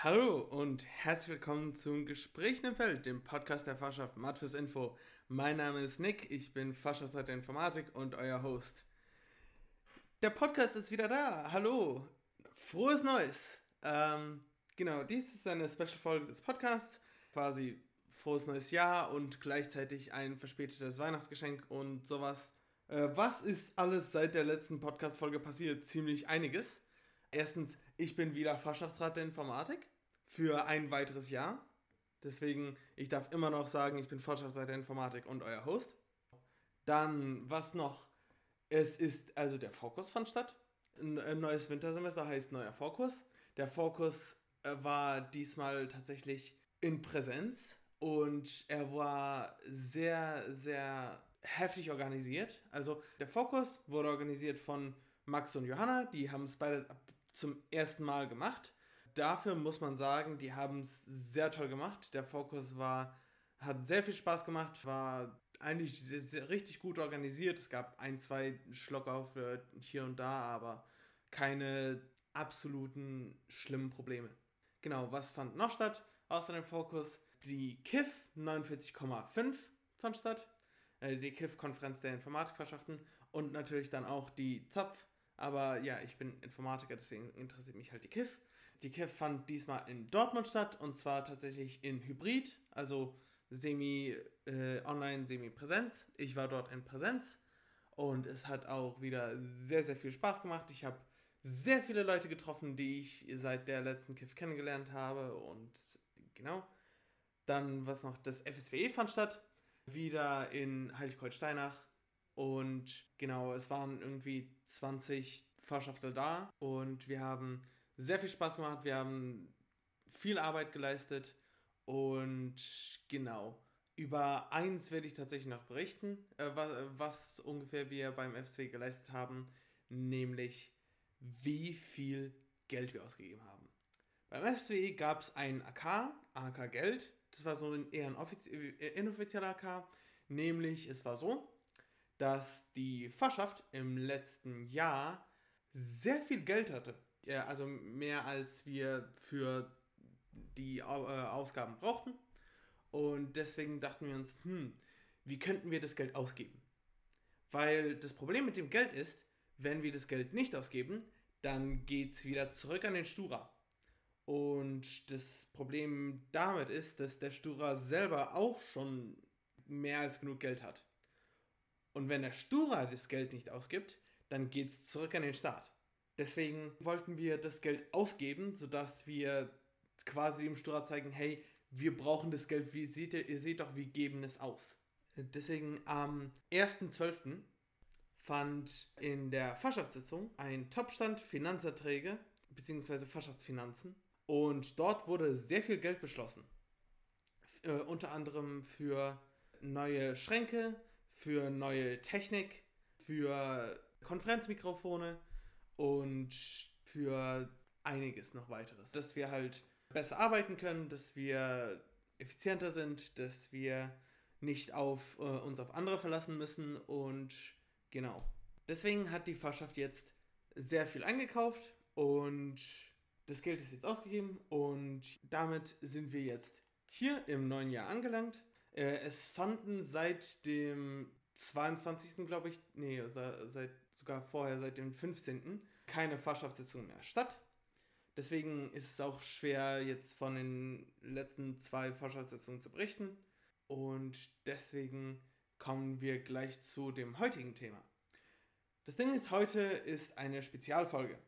Hallo und herzlich willkommen zum Gespräch im Feld, dem Podcast der Fachschaft Mat fürs Info. Mein Name ist Nick, ich bin Fachschaftsleiter Informatik und euer Host. Der Podcast ist wieder da. Hallo, frohes Neues. Ähm, genau, dies ist eine Special-Folge des Podcasts, quasi frohes neues Jahr und gleichzeitig ein verspätetes Weihnachtsgeschenk und sowas. Äh, was ist alles seit der letzten Podcast-Folge passiert? Ziemlich einiges. Erstens, ich bin wieder Fachschaftsrat der Informatik für ein weiteres Jahr. Deswegen, ich darf immer noch sagen, ich bin Fachschaftsrat der Informatik und euer Host. Dann, was noch? Es ist, also der Fokus fand statt. Ein neues Wintersemester heißt neuer Fokus. Der Fokus äh, war diesmal tatsächlich in Präsenz und er war sehr, sehr heftig organisiert. Also der Fokus wurde organisiert von Max und Johanna, die haben es beide zum ersten Mal gemacht. Dafür muss man sagen, die haben es sehr toll gemacht. Der Fokus war, hat sehr viel Spaß gemacht, war eigentlich sehr, sehr, richtig gut organisiert. Es gab ein, zwei Schlocker für hier und da, aber keine absoluten schlimmen Probleme. Genau, was fand noch statt außer dem Fokus? Die KIF 49,5 fand statt. Äh, die KIF-Konferenz der Informatikverschaften und natürlich dann auch die ZAPF aber ja, ich bin Informatiker, deswegen interessiert mich halt die KIF. Die KIF fand diesmal in Dortmund statt und zwar tatsächlich in Hybrid, also semi äh, online, semi Präsenz. Ich war dort in Präsenz und es hat auch wieder sehr, sehr viel Spaß gemacht. Ich habe sehr viele Leute getroffen, die ich seit der letzten KIF kennengelernt habe und genau. Dann, was noch, das FSWE fand statt, wieder in Heiligkreuz-Steinach und genau, es waren irgendwie 20 Fahrschaftler da und wir haben sehr viel Spaß gemacht. Wir haben viel Arbeit geleistet und genau. Über eins werde ich tatsächlich noch berichten, äh, was, was ungefähr wir beim FSW geleistet haben, nämlich wie viel Geld wir ausgegeben haben. Beim FSW gab es ein AK, AK Geld, das war so ein eher ein äh, inoffizieller AK, nämlich es war so, dass die Fachschaft im letzten Jahr sehr viel Geld hatte. Also mehr als wir für die äh, Ausgaben brauchten. Und deswegen dachten wir uns, hm, wie könnten wir das Geld ausgeben? Weil das Problem mit dem Geld ist, wenn wir das Geld nicht ausgeben, dann geht es wieder zurück an den Stura. Und das Problem damit ist, dass der Stura selber auch schon mehr als genug Geld hat. Und wenn der Stura das Geld nicht ausgibt, dann geht es zurück an den Staat. Deswegen wollten wir das Geld ausgeben, sodass wir quasi dem Stura zeigen, hey, wir brauchen das Geld, wie seht ihr, ihr seht doch, wir geben es aus. Deswegen am 1.12. fand in der Fachschaftssitzung ein Topstand Finanzerträge bzw. Fachschaftsfinanzen und dort wurde sehr viel Geld beschlossen. Äh, unter anderem für neue Schränke, für neue Technik, für Konferenzmikrofone und für einiges noch weiteres. Dass wir halt besser arbeiten können, dass wir effizienter sind, dass wir nicht auf äh, uns auf andere verlassen müssen und genau. Deswegen hat die Fahrschaft jetzt sehr viel eingekauft und das Geld ist jetzt ausgegeben und damit sind wir jetzt hier im neuen Jahr angelangt. Äh, es fanden seit dem 22. glaube ich, nee, seit sogar vorher, seit dem 15. keine Fachschaftssitzungen mehr statt. Deswegen ist es auch schwer, jetzt von den letzten zwei Fachschaftssitzungen zu berichten. Und deswegen kommen wir gleich zu dem heutigen Thema. Das Ding ist, heute ist eine Spezialfolge.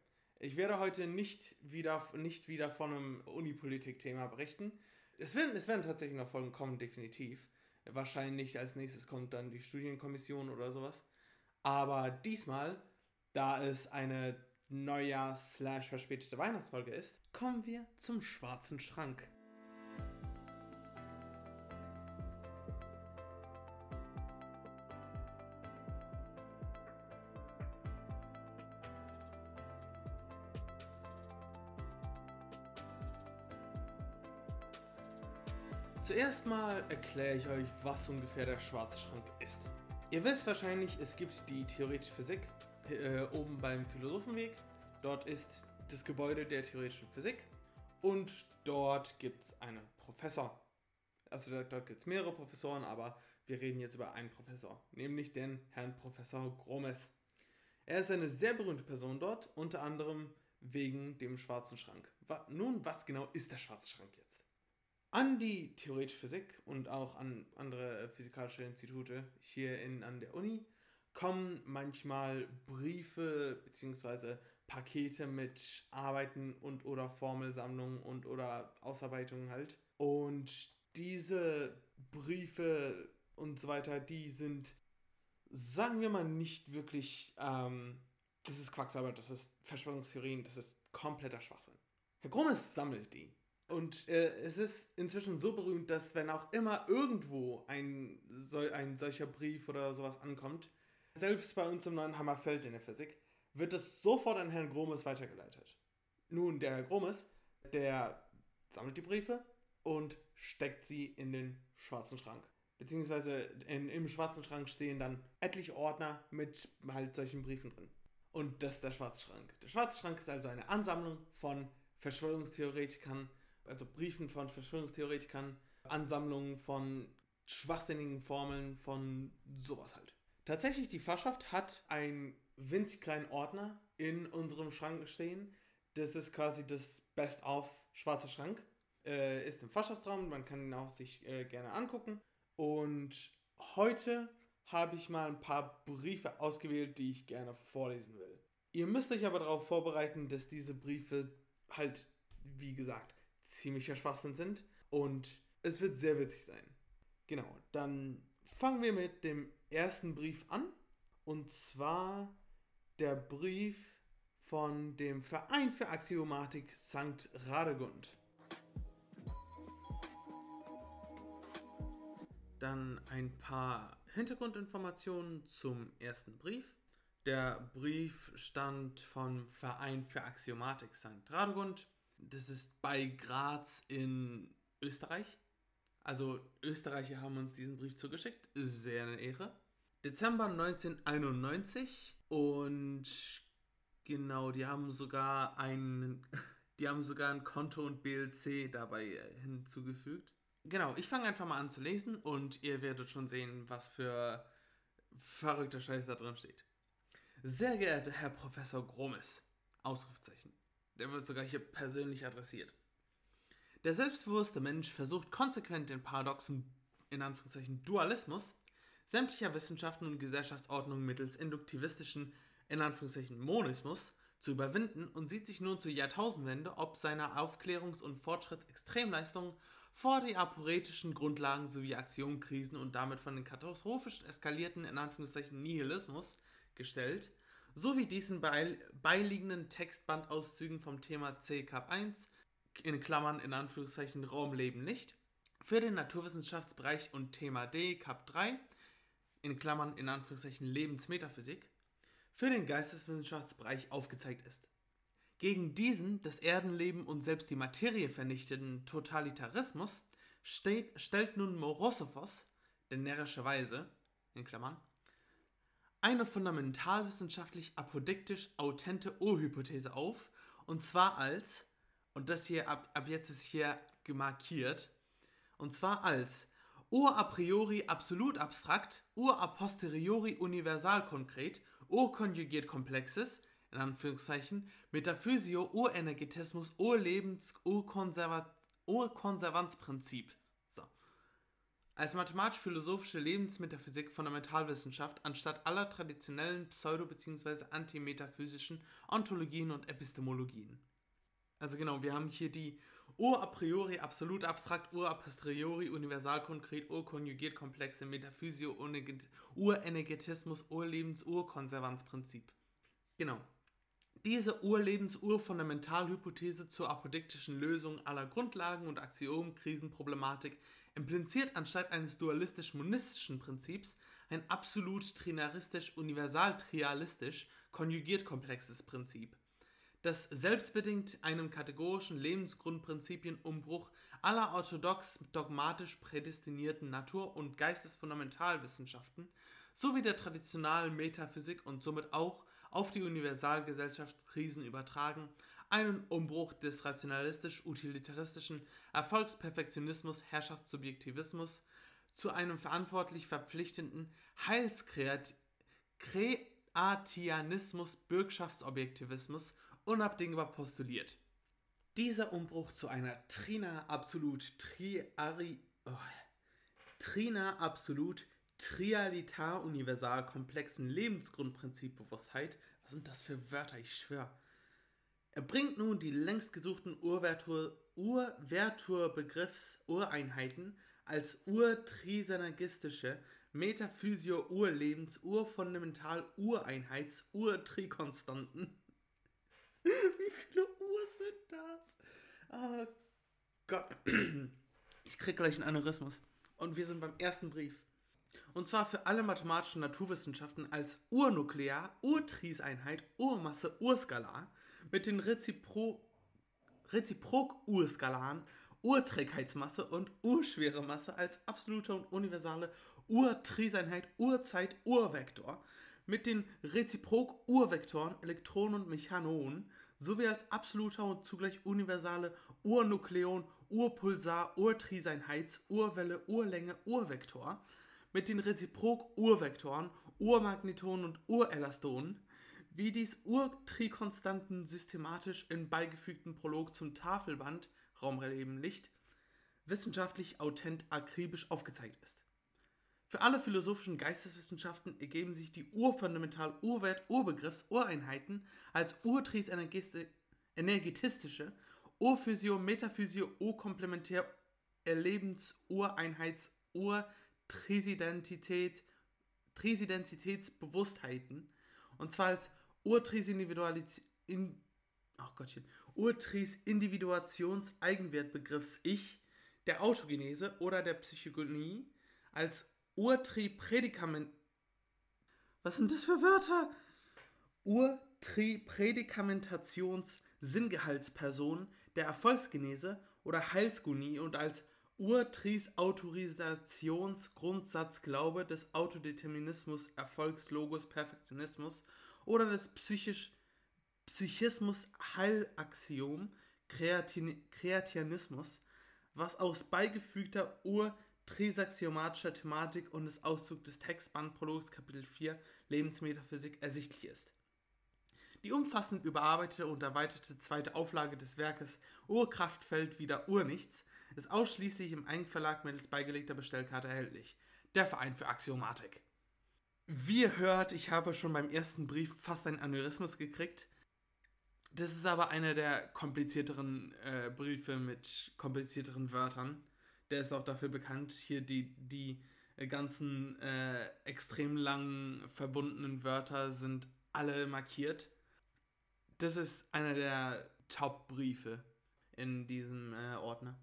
Ich werde heute nicht wieder, nicht wieder von einem Unipolitik-Thema berichten, es werden, es werden tatsächlich noch Folgen kommen, definitiv. Wahrscheinlich als nächstes kommt dann die Studienkommission oder sowas. Aber diesmal, da es eine Neujahrs-verspätete Weihnachtsfolge ist, kommen wir zum schwarzen Schrank. Erkläre ich euch, was ungefähr der schwarze Schrank ist. Ihr wisst wahrscheinlich, es gibt die theoretische Physik äh, oben beim Philosophenweg. Dort ist das Gebäude der theoretischen Physik. Und dort gibt es einen Professor. Also dort gibt es mehrere Professoren, aber wir reden jetzt über einen Professor, nämlich den Herrn Professor Gromes. Er ist eine sehr berühmte Person dort, unter anderem wegen dem schwarzen Schrank. Nun, was genau ist der schwarze Schrank jetzt? An die theoretische Physik und auch an andere physikalische Institute hier in, an der Uni kommen manchmal Briefe bzw. Pakete mit Arbeiten und oder Formelsammlungen und oder Ausarbeitungen halt. Und diese Briefe und so weiter, die sind, sagen wir mal, nicht wirklich, ähm, das ist Quacksalber, das ist Verschwörungstheorien, das ist kompletter Schwachsinn. Herr Grummes sammelt die. Und äh, es ist inzwischen so berühmt, dass wenn auch immer irgendwo ein, so, ein solcher Brief oder sowas ankommt, selbst bei uns im neuen Hammerfeld in der Physik, wird es sofort an Herrn Gromes weitergeleitet. Nun, der Herr Gromes, der sammelt die Briefe und steckt sie in den schwarzen Schrank. Beziehungsweise in, im schwarzen Schrank stehen dann etliche Ordner mit halt solchen Briefen drin. Und das ist der schwarze Schrank. Der schwarze Schrank ist also eine Ansammlung von Verschwörungstheoretikern, also Briefen von Verschwörungstheoretikern, Ansammlungen von schwachsinnigen Formeln, von sowas halt. Tatsächlich, die Fachschaft hat einen winzig kleinen Ordner in unserem Schrank stehen. Das ist quasi das Best-of schwarzer Schrank. Äh, ist im Fachschaftsraum, man kann ihn auch sich äh, gerne angucken. Und heute habe ich mal ein paar Briefe ausgewählt, die ich gerne vorlesen will. Ihr müsst euch aber darauf vorbereiten, dass diese Briefe halt, wie gesagt, ziemlicher Schwachsinn sind. Und es wird sehr witzig sein. Genau, dann fangen wir mit dem ersten Brief an. Und zwar der Brief von dem Verein für Axiomatik St. Radegund. Dann ein paar Hintergrundinformationen zum ersten Brief. Der Brief stammt vom Verein für Axiomatik St. Radegund. Das ist bei Graz in Österreich. Also Österreicher haben uns diesen Brief zugeschickt. Ist sehr eine Ehre. Dezember 1991 und genau, die haben sogar ein, die haben sogar ein Konto und BLC dabei äh, hinzugefügt. Genau, ich fange einfach mal an zu lesen und ihr werdet schon sehen, was für verrückter Scheiß da drin steht. Sehr geehrter Herr Professor Gromes, Ausrufzeichen. Der wird sogar hier persönlich adressiert. Der selbstbewusste Mensch versucht konsequent den paradoxen, in Anführungszeichen, Dualismus sämtlicher Wissenschaften und Gesellschaftsordnungen mittels induktivistischen, in Anführungszeichen, Monismus zu überwinden und sieht sich nun zur Jahrtausendwende ob seiner Aufklärungs- und Fortschrittsextremleistungen vor die aporetischen Grundlagen sowie Aktionkrisen und damit von den katastrophisch eskalierten, in Anführungszeichen, Nihilismus gestellt, sowie diesen beiliegenden Textbandauszügen vom Thema CKAP 1 in Klammern in Anführungszeichen Raumleben nicht, für den Naturwissenschaftsbereich und Thema D, Kap 3, in Klammern in Anführungszeichen Lebensmetaphysik, für den Geisteswissenschaftsbereich aufgezeigt ist. Gegen diesen, das Erdenleben und selbst die Materie vernichtenden Totalitarismus steht, stellt nun Morosophos, der närrische Weise, in Klammern, eine fundamentalwissenschaftlich apodiktisch autente Urhypothese auf, und zwar als und das hier ab, ab jetzt ist hier gemarkiert, und zwar als Ur a priori absolut abstrakt, Ur a posteriori universal konkret, Ur konjugiert komplexes, in Anführungszeichen, Metaphysio, Urenergetismus, Urlebens, Urkonservanzprinzip. Als mathematisch-philosophische Lebensmetaphysik Fundamentalwissenschaft anstatt aller traditionellen pseudo- bzw. antimetaphysischen Ontologien und Epistemologien. Also genau, wir haben hier die Ur a priori absolut abstrakt, Ur a posteriori universal konkret, Ur konjugiert komplexe Metaphysio, Urenergetismus, Urlebens, Urkonservanzprinzip. Genau. Diese Urlebens-Urfundamentalhypothese zur apodiktischen Lösung aller Grundlagen und Axiomen Krisenproblematik impliziert anstatt eines dualistisch-monistischen Prinzips ein absolut trinaristisch-universal-trialistisch konjugiert komplexes Prinzip das selbstbedingt einem kategorischen Lebensgrundprinzipienumbruch aller orthodox dogmatisch prädestinierten Natur- und Geistesfundamentalwissenschaften sowie der traditionellen Metaphysik und somit auch auf die Universalgesellschaftskrisen übertragen, einen Umbruch des rationalistisch-utilitaristischen Erfolgsperfektionismus, Herrschaftssubjektivismus zu einem verantwortlich verpflichtenden Heilskreatianismus, Bürgschaftsobjektivismus unabdingbar postuliert. Dieser Umbruch zu einer Trina absolut triari, oh, Trina absolut trialitar universal komplexen Lebensgrundprinzipbewusstheit, was sind das für Wörter, ich schwöre. Er bringt nun die längst gesuchten Urvertur-Begriffs-Ureinheiten als urtrisynergistische, metaphysio-urlebens, urfundamental Ureinheits, Urtrikonstanten. Wie viele Uhr sind das? Oh Gott. Ich krieg gleich einen Aneurysmus. Und wir sind beim ersten Brief. Und zwar für alle mathematischen Naturwissenschaften als Urnuklear, Urtriseinheit, Urmasse, Urskalar mit den Rezipro Reziprok-Urskalaren Urträgheitsmasse und Urschwere Masse als absolute und universale Urtriseinheit, Urzeit, Urvektor. Mit den Reziprok-Urvektoren Elektronen und Mechanon sowie als absoluter und zugleich universale Urnukleon, Urpulsar, Urtriseinheits, Urwelle, Urlänge, Urvektor. Mit den Reziprok-Urvektoren Urmagnetonen und Urelastonen wie dies Urtrikonstanten systematisch in beigefügten Prolog zum Tafelband Raumleben Licht wissenschaftlich authent akribisch aufgezeigt ist. Für alle philosophischen Geisteswissenschaften ergeben sich die urfundamental Urwert Urbegriffs Ureinheiten als Urtris energetistische Urphysio Metaphysio Urkomplementär Erlebens Ureinheits Urtrisidentität Trisidentitätsbewusstheiten und zwar als Urtris Individualität in oh Gottchen, Urtris Individuations-Eigenwertbegriffs Ich, der Autogenese oder der Psychogonie als Urtri-Prädikament. Was sind das für Wörter? Urtri-Prädikamentations-Sinngehaltsperson der Erfolgsgenese oder Heilsgonie und als Urtris Autorisationsgrundsatzglaube des Autodeterminismus, Erfolgslogos, Perfektionismus oder des psychisch Psychismus Heilaxiom Kreatianismus, was aus beigefügter ur-trisaxiomatischer Thematik und des Auszugs des Textbandprologs Kapitel 4 Lebensmetaphysik ersichtlich ist. Die umfassend überarbeitete und erweiterte zweite Auflage des Werkes Urkraftfeld wieder Urnichts ist ausschließlich im Eigenverlag mittels beigelegter Bestellkarte erhältlich. Der Verein für Axiomatik. Wie ihr hört, ich habe schon beim ersten Brief fast einen Aneurysmus gekriegt. Das ist aber einer der komplizierteren äh, Briefe mit komplizierteren Wörtern. Der ist auch dafür bekannt, hier die, die äh, ganzen äh, extrem langen verbundenen Wörter sind alle markiert. Das ist einer der Top-Briefe in diesem äh, Ordner.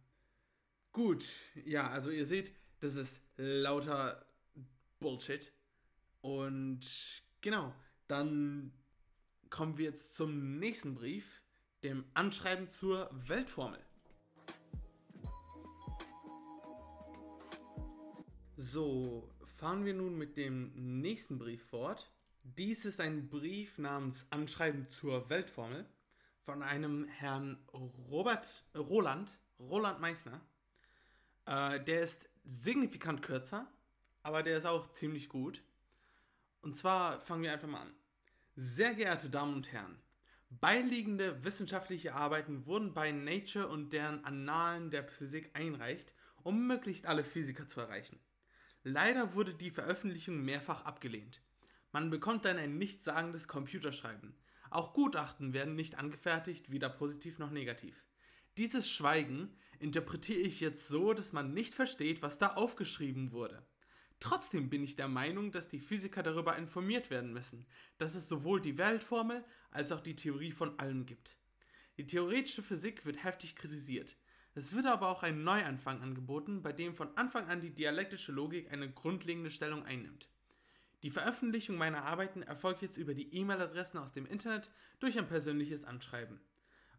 Gut, ja, also ihr seht, das ist lauter Bullshit. Und genau, dann kommen wir jetzt zum nächsten Brief, dem Anschreiben zur Weltformel. So, fahren wir nun mit dem nächsten Brief fort. Dies ist ein Brief namens Anschreiben zur Weltformel von einem Herrn Robert Roland, Roland Meissner. Äh, der ist signifikant kürzer, aber der ist auch ziemlich gut. Und zwar fangen wir einfach mal an. Sehr geehrte Damen und Herren, beiliegende wissenschaftliche Arbeiten wurden bei Nature und deren Annalen der Physik einreicht, um möglichst alle Physiker zu erreichen. Leider wurde die Veröffentlichung mehrfach abgelehnt. Man bekommt dann ein nichtssagendes Computerschreiben. Auch Gutachten werden nicht angefertigt, weder positiv noch negativ. Dieses Schweigen interpretiere ich jetzt so, dass man nicht versteht, was da aufgeschrieben wurde. Trotzdem bin ich der Meinung, dass die Physiker darüber informiert werden müssen, dass es sowohl die Weltformel als auch die Theorie von allem gibt. Die theoretische Physik wird heftig kritisiert. Es wird aber auch ein Neuanfang angeboten, bei dem von Anfang an die dialektische Logik eine grundlegende Stellung einnimmt. Die Veröffentlichung meiner Arbeiten erfolgt jetzt über die E-Mail-Adressen aus dem Internet durch ein persönliches Anschreiben.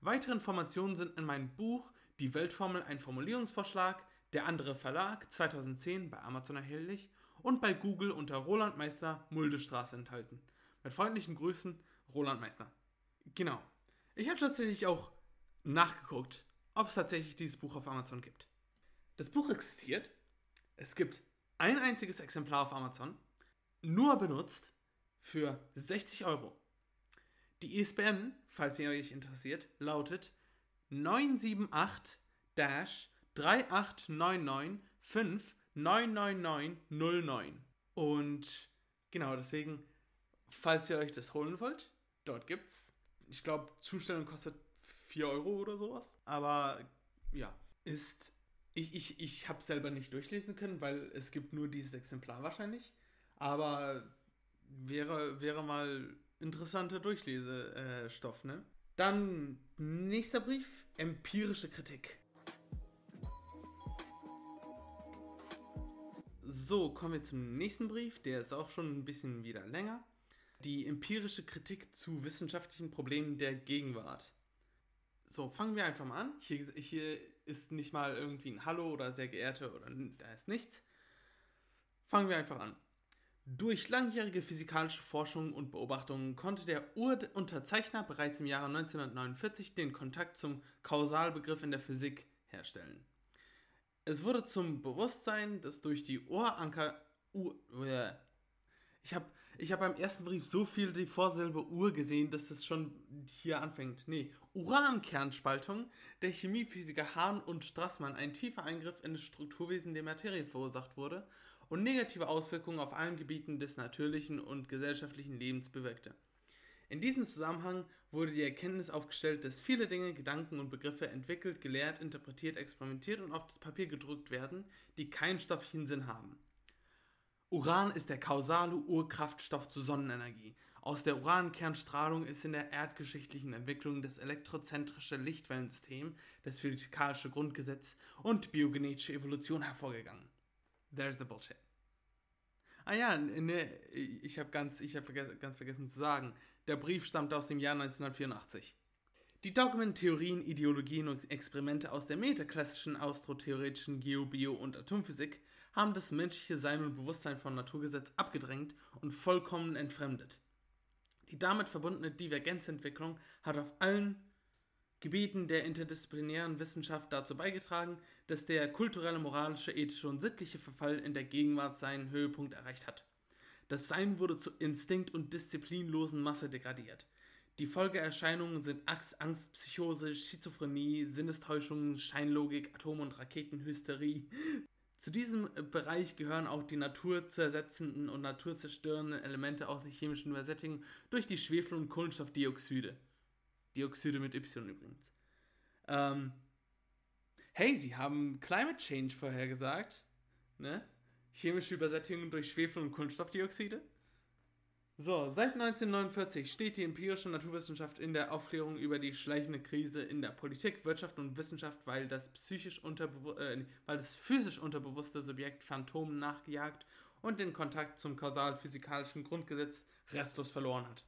Weitere Informationen sind in meinem Buch Die Weltformel ein Formulierungsvorschlag der andere Verlag 2010 bei Amazon erhältlich und bei Google unter Roland Meister Muldestraße enthalten. Mit freundlichen Grüßen, Roland Meister. Genau. Ich habe tatsächlich auch nachgeguckt, ob es tatsächlich dieses Buch auf Amazon gibt. Das Buch existiert. Es gibt ein einziges Exemplar auf Amazon, nur benutzt für 60 Euro. Die ISBN, falls ihr euch interessiert, lautet 978-3899-5999909. Und genau deswegen, falls ihr euch das holen wollt, dort gibt's. Ich glaube, Zustellung kostet 4 Euro oder sowas. Aber ja, ist. Ich, ich, ich habe selber nicht durchlesen können, weil es gibt nur dieses Exemplar wahrscheinlich. Aber wäre, wäre mal interessanter Durchlesestoff, ne? Dann nächster Brief, empirische Kritik. So, kommen wir zum nächsten Brief, der ist auch schon ein bisschen wieder länger. Die empirische Kritik zu wissenschaftlichen Problemen der Gegenwart. So, fangen wir einfach mal an. Hier, hier ist nicht mal irgendwie ein Hallo oder sehr geehrte oder da ist nichts. Fangen wir einfach an. Durch langjährige physikalische Forschung und Beobachtungen konnte der Urunterzeichner bereits im Jahre 1949 den Kontakt zum Kausalbegriff in der Physik herstellen. Es wurde zum Bewusstsein, dass durch die Uranker... Ur, ich habe ich hab beim ersten Brief so viel die Vorsilbe Ur gesehen, dass das schon hier anfängt. Nee, Urankernspaltung der Chemiephysiker Hahn und Strassmann ein tiefer Eingriff in das Strukturwesen der Materie verursacht wurde und negative Auswirkungen auf allen Gebieten des natürlichen und gesellschaftlichen Lebens bewirkte. In diesem Zusammenhang wurde die Erkenntnis aufgestellt, dass viele Dinge, Gedanken und Begriffe entwickelt, gelehrt, interpretiert, experimentiert und auf das Papier gedrückt werden, die keinen stofflichen Sinn haben. Uran ist der kausale Urkraftstoff zur Sonnenenergie. Aus der Urankernstrahlung ist in der erdgeschichtlichen Entwicklung das elektrozentrische Lichtwellensystem, das physikalische Grundgesetz und biogenetische Evolution hervorgegangen. There's the bullshit. Ah ja, ne, ich habe ganz, hab ganz vergessen zu sagen, der Brief stammt aus dem Jahr 1984. Die Dogmen, Ideologien und Experimente aus der metaklassischen austrotheoretischen Geo-, Bio- und Atomphysik haben das menschliche Sein und Bewusstsein von Naturgesetz abgedrängt und vollkommen entfremdet. Die damit verbundene Divergenzentwicklung hat auf allen Gebieten der interdisziplinären Wissenschaft dazu beigetragen, dass der kulturelle, moralische, ethische und sittliche Verfall in der Gegenwart seinen Höhepunkt erreicht hat. Das Sein wurde zur instinkt- und disziplinlosen Masse degradiert. Die Folgeerscheinungen sind Angst, Psychose, Schizophrenie, Sinnestäuschungen, Scheinlogik, Atom- und Raketenhysterie. Zu diesem Bereich gehören auch die naturzersetzenden und naturzerstörenden Elemente aus der chemischen Übersättigung durch die Schwefel- und Kohlenstoffdioxide. Dioxide mit Y übrigens. Ähm, hey, sie haben Climate Change vorhergesagt. Ne? Chemische Übersättigung durch Schwefel und Kohlenstoffdioxide. So, seit 1949 steht die empirische Naturwissenschaft in der Aufklärung über die schleichende Krise in der Politik, Wirtschaft und Wissenschaft, weil das, psychisch äh, weil das physisch unterbewusste Subjekt Phantomen nachgejagt und den Kontakt zum kausal-physikalischen Grundgesetz restlos verloren hat.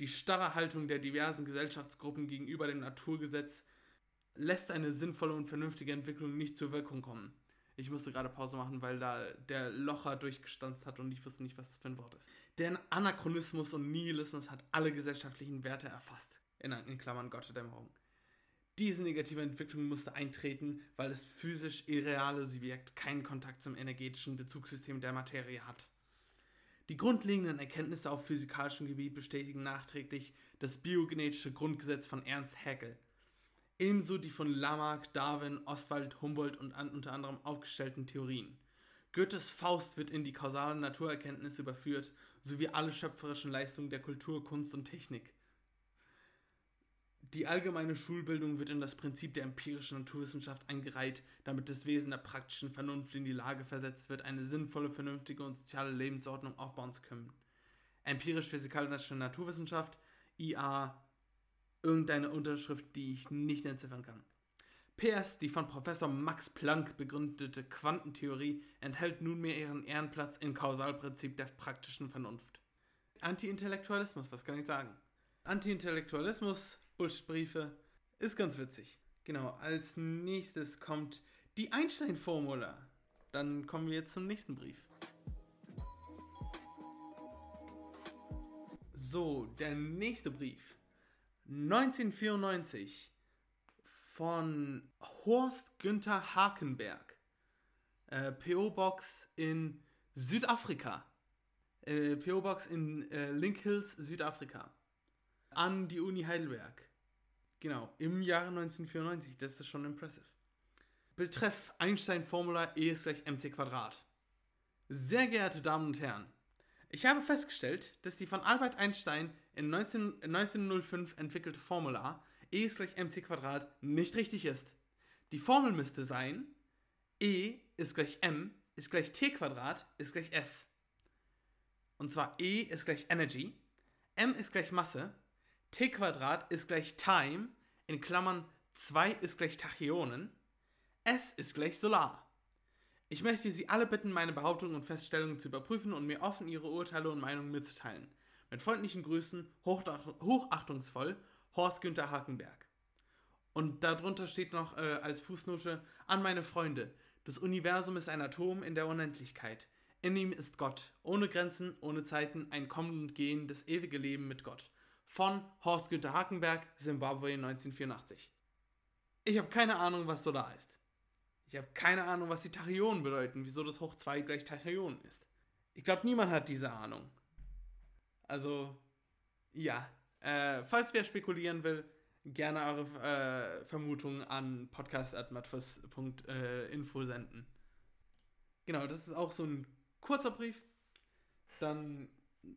Die starre Haltung der diversen Gesellschaftsgruppen gegenüber dem Naturgesetz lässt eine sinnvolle und vernünftige Entwicklung nicht zur Wirkung kommen. Ich musste gerade Pause machen, weil da der Locher durchgestanzt hat und ich wusste nicht, was das für ein Wort ist. Der Anachronismus und Nihilismus hat alle gesellschaftlichen Werte erfasst. In, in Klammern Gotterdämmerung. Diese negative Entwicklung musste eintreten, weil das physisch irreale Subjekt keinen Kontakt zum energetischen Bezugssystem der Materie hat. Die grundlegenden Erkenntnisse auf physikalischem Gebiet bestätigen nachträglich das biogenetische Grundgesetz von Ernst Haeckel. Ebenso die von Lamarck, Darwin, Ostwald, Humboldt und an, unter anderem aufgestellten Theorien. Goethes Faust wird in die kausale Naturerkenntnis überführt, sowie alle schöpferischen Leistungen der Kultur, Kunst und Technik. Die allgemeine Schulbildung wird in das Prinzip der empirischen Naturwissenschaft eingereiht, damit das Wesen der praktischen Vernunft in die Lage versetzt wird, eine sinnvolle, vernünftige und soziale Lebensordnung aufbauen zu können. Empirisch-physikalische Naturwissenschaft, IA, irgendeine Unterschrift, die ich nicht entziffern kann. PS, die von Professor Max Planck begründete Quantentheorie enthält nunmehr ihren Ehrenplatz im Kausalprinzip der praktischen Vernunft. Anti-Intellektualismus, was kann ich sagen? Anti-Intellektualismus Bullshit-Briefe. Ist ganz witzig. Genau, als nächstes kommt die Einstein-Formula. Dann kommen wir jetzt zum nächsten Brief. So, der nächste Brief. 1994 von Horst Günther Hakenberg. Äh, PO Box in Südafrika. Äh, PO Box in äh, Link Hills, Südafrika. An die Uni Heidelberg. Genau, im Jahre 1994. Das ist schon impressive. Betreff Einstein-Formula E ist gleich mc Quadrat. Sehr geehrte Damen und Herren, ich habe festgestellt, dass die von Albert Einstein in 19, 1905 entwickelte Formula E ist gleich mc Quadrat nicht richtig ist. Die Formel müsste sein E ist gleich m ist gleich t Quadrat ist gleich s. Und zwar E ist gleich Energy, m ist gleich Masse, t Quadrat ist gleich Time, in Klammern 2 ist gleich Tachyonen, S ist gleich Solar. Ich möchte Sie alle bitten, meine Behauptungen und Feststellungen zu überprüfen und mir offen Ihre Urteile und Meinungen mitzuteilen. Mit freundlichen Grüßen, hochachtungsvoll, Horst Günther Hakenberg. Und darunter steht noch äh, als Fußnote an meine Freunde. Das Universum ist ein Atom in der Unendlichkeit. In ihm ist Gott, ohne Grenzen, ohne Zeiten, ein Kommen und Gehen, das ewige Leben mit Gott. Von Horst Günther Hakenberg, Zimbabwe 1984. Ich habe keine Ahnung, was Solar ist. Ich habe keine Ahnung, was die Tachyonen bedeuten, wieso das Hoch 2 gleich Tachyonen ist. Ich glaube, niemand hat diese Ahnung. Also, ja. Äh, falls wer spekulieren will, gerne eure äh, Vermutungen an podcast.matfus.info senden. Genau, das ist auch so ein kurzer Brief. Dann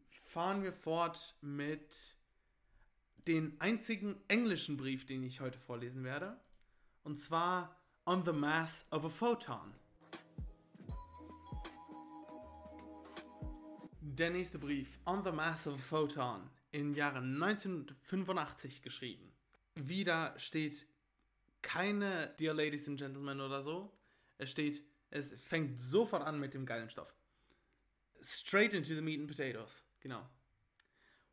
fahren wir fort mit den einzigen englischen Brief, den ich heute vorlesen werde. Und zwar on the mass of a photon. Der nächste Brief, On the Mass of a Photon, im Jahre 1985 geschrieben. Wieder steht keine Dear Ladies and Gentlemen oder so. Es steht, es fängt sofort an mit dem geilen Stoff. Straight into the meat and potatoes. Genau.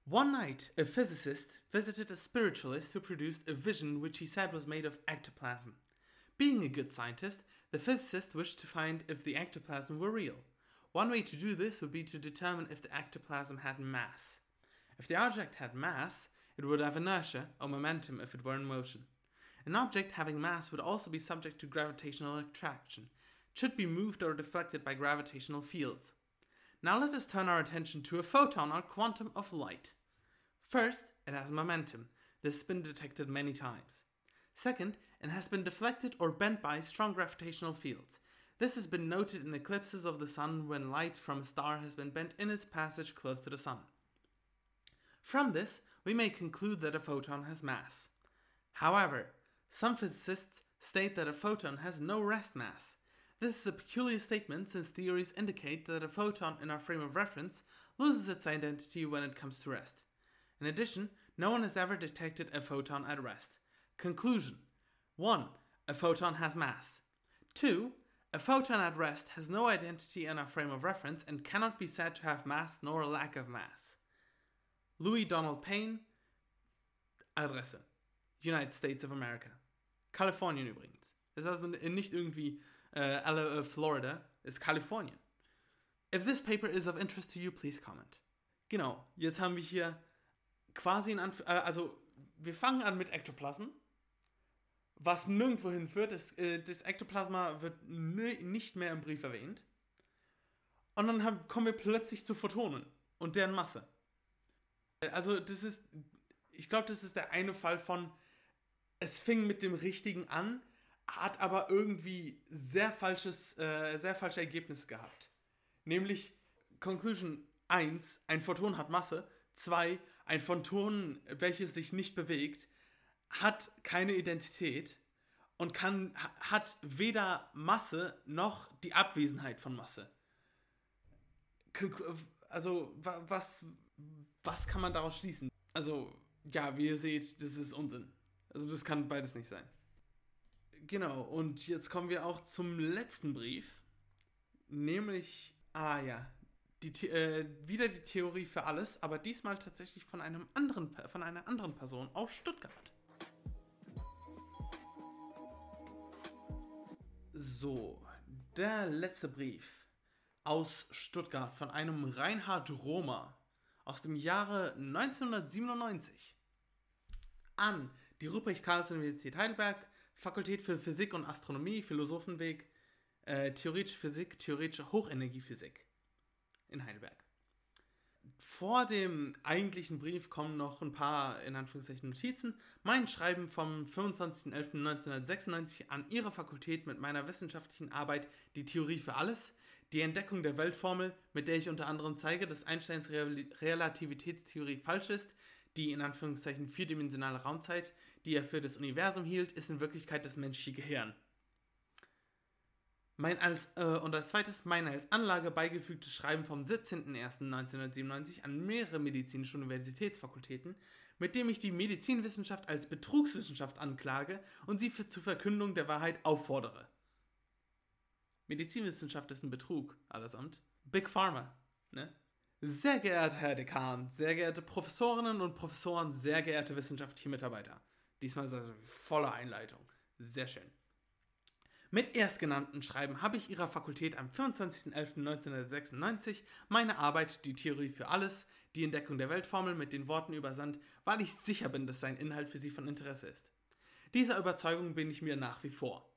One night, a physicist visited a spiritualist who produced a vision which he said was made of ectoplasm. Being a good scientist, the physicist wished to find if the ectoplasm were real. One way to do this would be to determine if the ectoplasm had mass. If the object had mass, it would have inertia or momentum if it were in motion. An object having mass would also be subject to gravitational attraction, it should be moved or deflected by gravitational fields. Now let us turn our attention to a photon or quantum of light. First, it has momentum. This has been detected many times. Second, it has been deflected or bent by strong gravitational fields. This has been noted in eclipses of the sun when light from a star has been bent in its passage close to the sun. From this, we may conclude that a photon has mass. However, some physicists state that a photon has no rest mass. This is a peculiar statement since theories indicate that a photon in our frame of reference loses its identity when it comes to rest. In addition, no one has ever detected a photon at rest. Conclusion 1. A photon has mass. 2. A photon at rest has no identity in our frame of reference and cannot be said to have mass nor a lack of mass. Louis Donald Payne, Adresse: United States of America. Kalifornien übrigens. Ist also nicht irgendwie äh, äh Florida, ist Kalifornien. If this paper is of interest to you, please comment. Genau, jetzt haben wir hier quasi ein Anf äh, also wir fangen an mit Ektoplasm was nirgendwo hinführt. Das, äh, das Ektoplasma wird nicht mehr im Brief erwähnt. Und dann haben, kommen wir plötzlich zu Photonen und deren Masse. Äh, also das ist, ich glaube, das ist der eine Fall von, es fing mit dem Richtigen an, hat aber irgendwie sehr falsches, äh, sehr falsche Ergebnisse gehabt. Nämlich Conclusion 1, ein Photon hat Masse, 2, ein Photon, welches sich nicht bewegt, hat keine Identität und kann, hat weder Masse noch die Abwesenheit von Masse. Also, was, was kann man daraus schließen? Also, ja, wie ihr seht, das ist Unsinn. Also, das kann beides nicht sein. Genau, und jetzt kommen wir auch zum letzten Brief. Nämlich, ah ja, die, äh, wieder die Theorie für alles, aber diesmal tatsächlich von einem anderen, von einer anderen Person aus Stuttgart. So, der letzte Brief aus Stuttgart von einem Reinhard Romer aus dem Jahre 1997. an die Ruprecht-Karls-Universität Heidelberg, Fakultät für Physik und Astronomie, Philosophenweg, äh, Theoretische Physik, Theoretische Hochenergiephysik in Heidelberg. Vor dem eigentlichen Brief kommen noch ein paar, in Anführungszeichen, Notizen. Mein Schreiben vom 25.11.1996 an Ihre Fakultät mit meiner wissenschaftlichen Arbeit Die Theorie für alles, die Entdeckung der Weltformel, mit der ich unter anderem zeige, dass Einsteins Relativitätstheorie falsch ist, die in Anführungszeichen vierdimensionale Raumzeit, die er für das Universum hielt, ist in Wirklichkeit das menschliche Gehirn. Mein als, äh, und als zweites mein als Anlage beigefügtes Schreiben vom 17.01.1997 an mehrere medizinische Universitätsfakultäten, mit dem ich die Medizinwissenschaft als Betrugswissenschaft anklage und sie für, zur Verkündung der Wahrheit auffordere. Medizinwissenschaft ist ein Betrug, allesamt. Big Pharma, ne? Sehr geehrter Herr Dekan, sehr geehrte Professorinnen und Professoren, sehr geehrte wissenschaftliche Mitarbeiter. Diesmal ist also volle Einleitung. Sehr schön. Mit erstgenannten Schreiben habe ich Ihrer Fakultät am 25.11.1996 meine Arbeit Die Theorie für alles, die Entdeckung der Weltformel mit den Worten übersandt, weil ich sicher bin, dass sein Inhalt für Sie von Interesse ist. Dieser Überzeugung bin ich mir nach wie vor.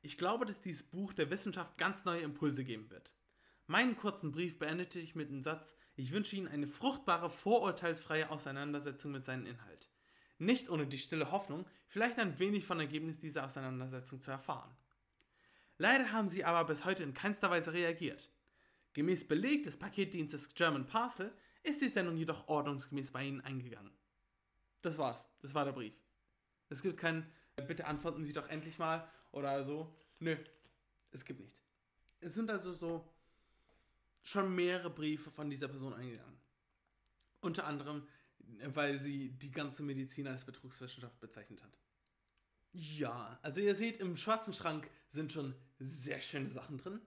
Ich glaube, dass dieses Buch der Wissenschaft ganz neue Impulse geben wird. Meinen kurzen Brief beendete ich mit dem Satz, ich wünsche Ihnen eine fruchtbare, vorurteilsfreie Auseinandersetzung mit seinem Inhalt. Nicht ohne die stille Hoffnung, vielleicht ein wenig von Ergebnis dieser Auseinandersetzung zu erfahren. Leider haben sie aber bis heute in keinster Weise reagiert. Gemäß Beleg des Paketdienstes German Parcel ist die Sendung jedoch ordnungsgemäß bei Ihnen eingegangen. Das war's. Das war der Brief. Es gibt kein Bitte antworten Sie doch endlich mal oder so. Nö, es gibt nichts. Es sind also so schon mehrere Briefe von dieser Person eingegangen. Unter anderem, weil sie die ganze Medizin als Betrugswissenschaft bezeichnet hat. Ja, also ihr seht, im schwarzen Schrank sind schon sehr schöne Sachen drin,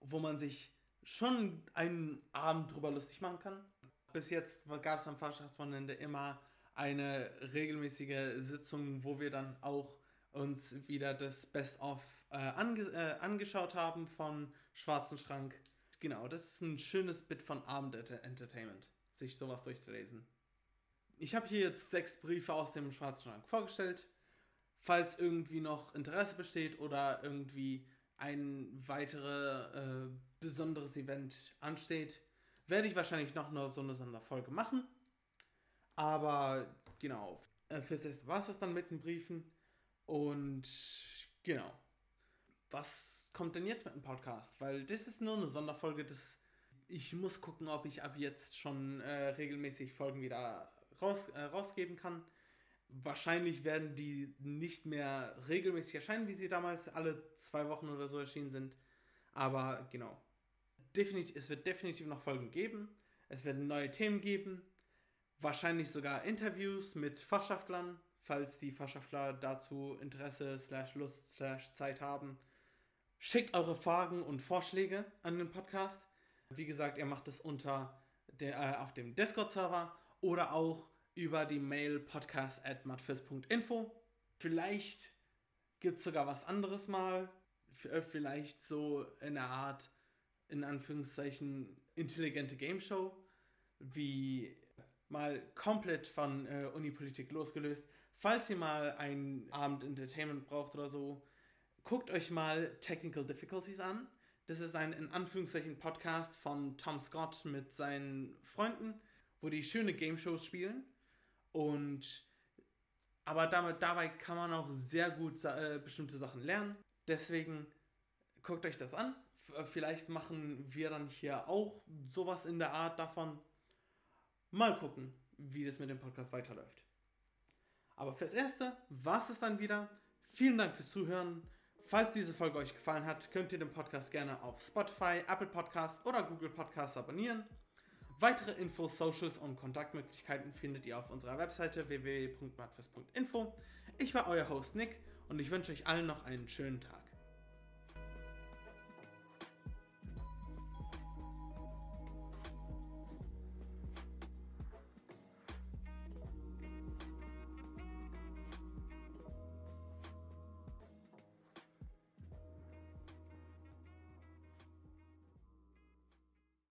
wo man sich schon einen Abend drüber lustig machen kann. Bis jetzt gab es am Fachschaftswochenende immer eine regelmäßige Sitzung, wo wir dann auch uns wieder das Best-of äh, ange äh, angeschaut haben von Schwarzen Schrank. Genau, das ist ein schönes Bit von Abend-Entertainment, sich sowas durchzulesen. Ich habe hier jetzt sechs Briefe aus dem Schwarzen Schrank vorgestellt falls irgendwie noch Interesse besteht oder irgendwie ein weiteres äh, besonderes Event ansteht, werde ich wahrscheinlich noch eine, so eine Sonderfolge machen. Aber genau, äh, fürs erste war es das dann mit den Briefen. Und genau, was kommt denn jetzt mit dem Podcast? Weil das ist nur eine Sonderfolge, das ich muss gucken, ob ich ab jetzt schon äh, regelmäßig Folgen wieder raus, äh, rausgeben kann. Wahrscheinlich werden die nicht mehr regelmäßig erscheinen, wie sie damals alle zwei Wochen oder so erschienen sind. Aber genau. Definitiv, es wird definitiv noch Folgen geben. Es werden neue Themen geben. Wahrscheinlich sogar Interviews mit Fachschaftlern, falls die Fachschaftler dazu Interesse, slash Lust, slash Zeit haben. Schickt eure Fragen und Vorschläge an den Podcast. Wie gesagt, ihr macht es unter der, äh, auf dem Discord-Server oder auch über die Mail podcast at matfis.info. Vielleicht gibt es sogar was anderes mal. Äh, vielleicht so in einer Art, in Anführungszeichen, intelligente Game Show. Wie mal komplett von äh, Unipolitik losgelöst. Falls ihr mal einen Abend Entertainment braucht oder so, guckt euch mal Technical Difficulties an. Das ist ein in Anführungszeichen Podcast von Tom Scott mit seinen Freunden, wo die schöne Game Shows spielen. Und aber damit, dabei kann man auch sehr gut äh, bestimmte Sachen lernen. Deswegen guckt euch das an. F vielleicht machen wir dann hier auch sowas in der Art davon. Mal gucken, wie das mit dem Podcast weiterläuft. Aber fürs Erste war es dann wieder. Vielen Dank fürs Zuhören. Falls diese Folge euch gefallen hat, könnt ihr den Podcast gerne auf Spotify, Apple Podcasts oder Google Podcasts abonnieren. Weitere Infos, Socials und Kontaktmöglichkeiten findet ihr auf unserer Webseite www.matfest.info. Ich war euer Host Nick und ich wünsche euch allen noch einen schönen Tag.